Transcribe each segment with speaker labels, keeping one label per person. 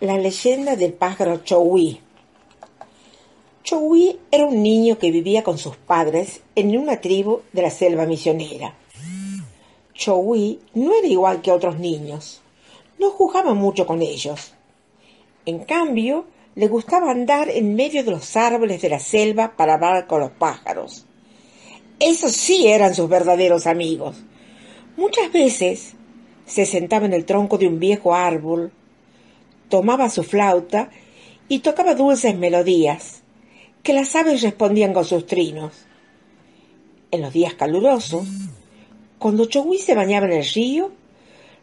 Speaker 1: La leyenda del pájaro Chowi. Chowi era un niño que vivía con sus padres en una tribu de la selva misionera. Chowi no era igual que otros niños. No jugaba mucho con ellos. En cambio, le gustaba andar en medio de los árboles de la selva para hablar con los pájaros. Esos sí eran sus verdaderos amigos. Muchas veces se sentaba en el tronco de un viejo árbol, tomaba su flauta y tocaba dulces melodías, que las aves respondían con sus trinos. En los días calurosos, cuando Chogui se bañaba en el río,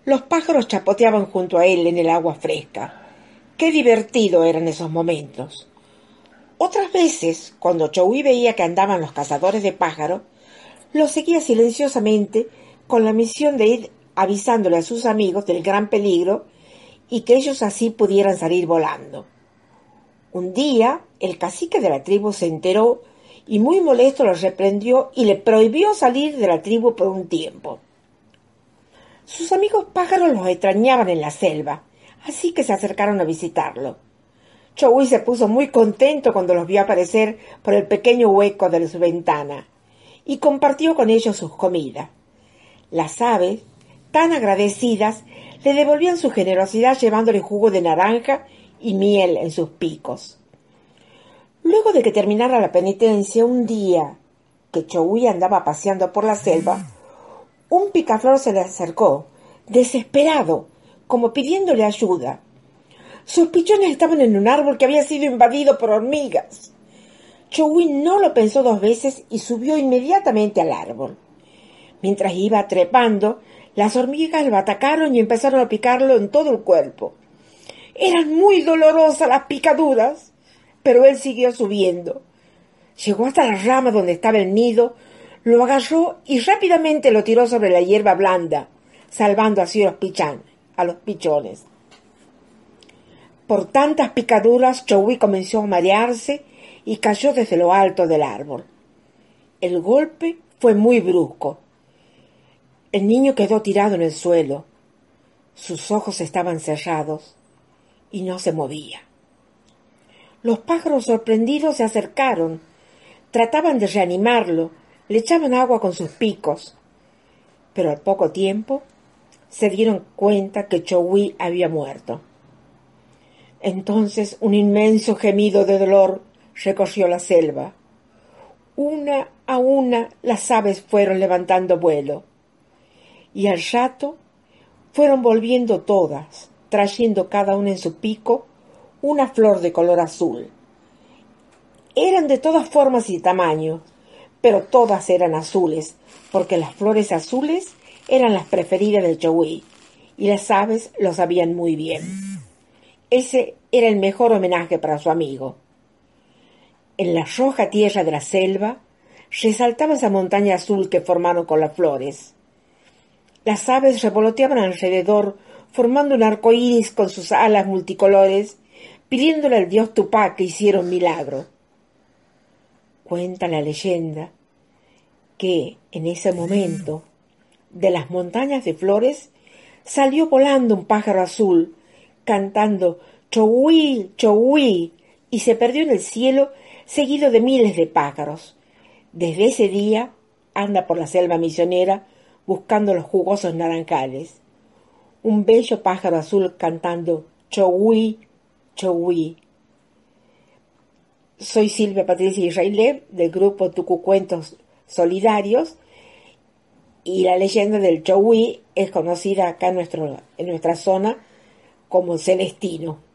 Speaker 1: los pájaros chapoteaban junto a él en el agua fresca. Qué divertido eran esos momentos. Otras veces, cuando Chogui veía que andaban los cazadores de pájaros, los seguía silenciosamente con la misión de ir avisándole a sus amigos del gran peligro y que ellos así pudieran salir volando. Un día el cacique de la tribu se enteró y muy molesto los reprendió y le prohibió salir de la tribu por un tiempo. Sus amigos pájaros los extrañaban en la selva, así que se acercaron a visitarlo. Chowi se puso muy contento cuando los vio aparecer por el pequeño hueco de su ventana y compartió con ellos sus comidas. Las aves tan agradecidas, le devolvían su generosidad llevándole jugo de naranja y miel en sus picos. Luego de que terminara la penitencia, un día que Chowi andaba paseando por la selva, un picaflor se le acercó, desesperado, como pidiéndole ayuda. Sus pichones estaban en un árbol que había sido invadido por hormigas. Chowi no lo pensó dos veces y subió inmediatamente al árbol. Mientras iba trepando, las hormigas lo atacaron y empezaron a picarlo en todo el cuerpo. Eran muy dolorosas las picaduras, pero él siguió subiendo. Llegó hasta la rama donde estaba el nido, lo agarró y rápidamente lo tiró sobre la hierba blanda, salvando así a los, a los pichones. Por tantas picaduras, Chowi comenzó a marearse y cayó desde lo alto del árbol. El golpe fue muy brusco el niño quedó tirado en el suelo. Sus ojos estaban cerrados y no se movía. Los pájaros sorprendidos se acercaron, trataban de reanimarlo, le echaban agua con sus picos, pero al poco tiempo se dieron cuenta que Chowi había muerto. Entonces un inmenso gemido de dolor recorrió la selva. Una a una las aves fueron levantando vuelo y al rato fueron volviendo todas, trayendo cada una en su pico una flor de color azul. Eran de todas formas y tamaños, pero todas eran azules, porque las flores azules eran las preferidas del Chowi, y las aves lo sabían muy bien. Ese era el mejor homenaje para su amigo. En la roja tierra de la selva resaltaba esa montaña azul que formaron con las flores. Las aves revoloteaban alrededor, formando un arco iris con sus alas multicolores, pidiéndole al dios Tupac que hiciera un milagro. Cuenta la leyenda que en ese momento, de las montañas de flores, salió volando un pájaro azul, cantando Chowi, Chowi, y se perdió en el cielo seguido de miles de pájaros. Desde ese día anda por la selva misionera buscando los jugosos naranjales. Un bello pájaro azul cantando Chowi, Chowi. Soy Silvia Patricia Israelé del grupo Tucucuentos Solidarios y la leyenda del Chowi es conocida acá en, nuestro, en nuestra zona como Celestino.